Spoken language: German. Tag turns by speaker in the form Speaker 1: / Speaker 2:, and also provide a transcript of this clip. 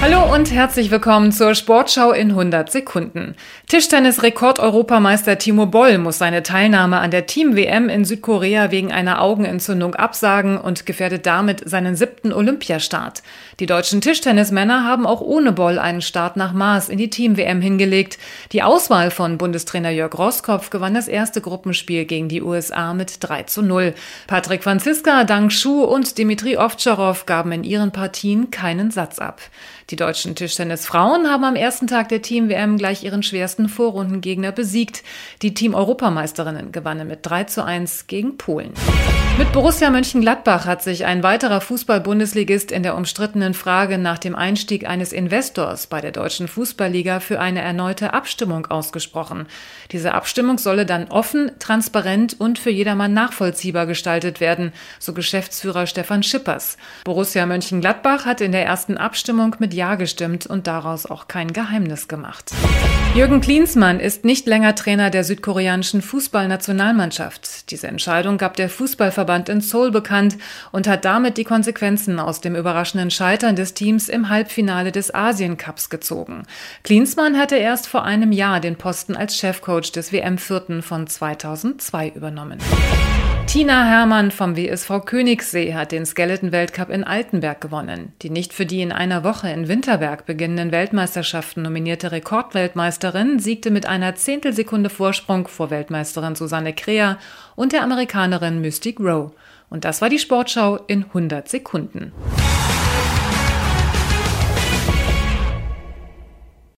Speaker 1: Hallo und herzlich willkommen zur Sportschau in 100 Sekunden. Tischtennis-Rekord-Europameister Timo Boll muss seine Teilnahme an der Team-WM in Südkorea wegen einer Augenentzündung absagen und gefährdet damit seinen siebten Olympiastart. Die deutschen Tischtennismänner haben auch ohne Boll einen Start nach Maß in die Team-WM hingelegt. Die Auswahl von Bundestrainer Jörg Roskopf gewann das erste Gruppenspiel gegen die USA mit 3 zu 0. Patrick Franziska, Dang Shu und Dimitri Ovtcharov gaben in ihren Partien keinen Satz ab. Die deutschen Tischtennisfrauen haben am ersten Tag der Team-WM gleich ihren schwersten Vorrundengegner besiegt. Die Team-Europameisterinnen gewannen mit 3 zu 1 gegen Polen. Mit Borussia Mönchengladbach hat sich ein weiterer Fußball-Bundesligist in der umstrittenen Frage nach dem Einstieg eines Investors bei der deutschen Fußballliga für eine erneute Abstimmung ausgesprochen. Diese Abstimmung solle dann offen, transparent und für jedermann nachvollziehbar gestaltet werden, so Geschäftsführer Stefan Schippers. Borussia Mönchengladbach hat in der ersten Abstimmung mit Ja gestimmt und daraus auch kein Geheimnis gemacht. Jürgen Klinsmann ist nicht länger Trainer der südkoreanischen Fußballnationalmannschaft. Diese Entscheidung gab der Fußballverband in Seoul bekannt und hat damit die Konsequenzen aus dem überraschenden Scheitern des Teams im Halbfinale des Asien-Cups gezogen. Klinsmann hatte erst vor einem Jahr den Posten als Chefcoach des WM-Vierten von 2002 übernommen. Tina Hermann vom WSV Königssee hat den Skeleton-Weltcup in Altenberg gewonnen. Die nicht für die in einer Woche in Winterberg beginnenden Weltmeisterschaften nominierte Rekordweltmeisterin siegte mit einer Zehntelsekunde Vorsprung vor Weltmeisterin Susanne Krea und der Amerikanerin Mystic Rowe. Und das war die Sportschau in 100 Sekunden.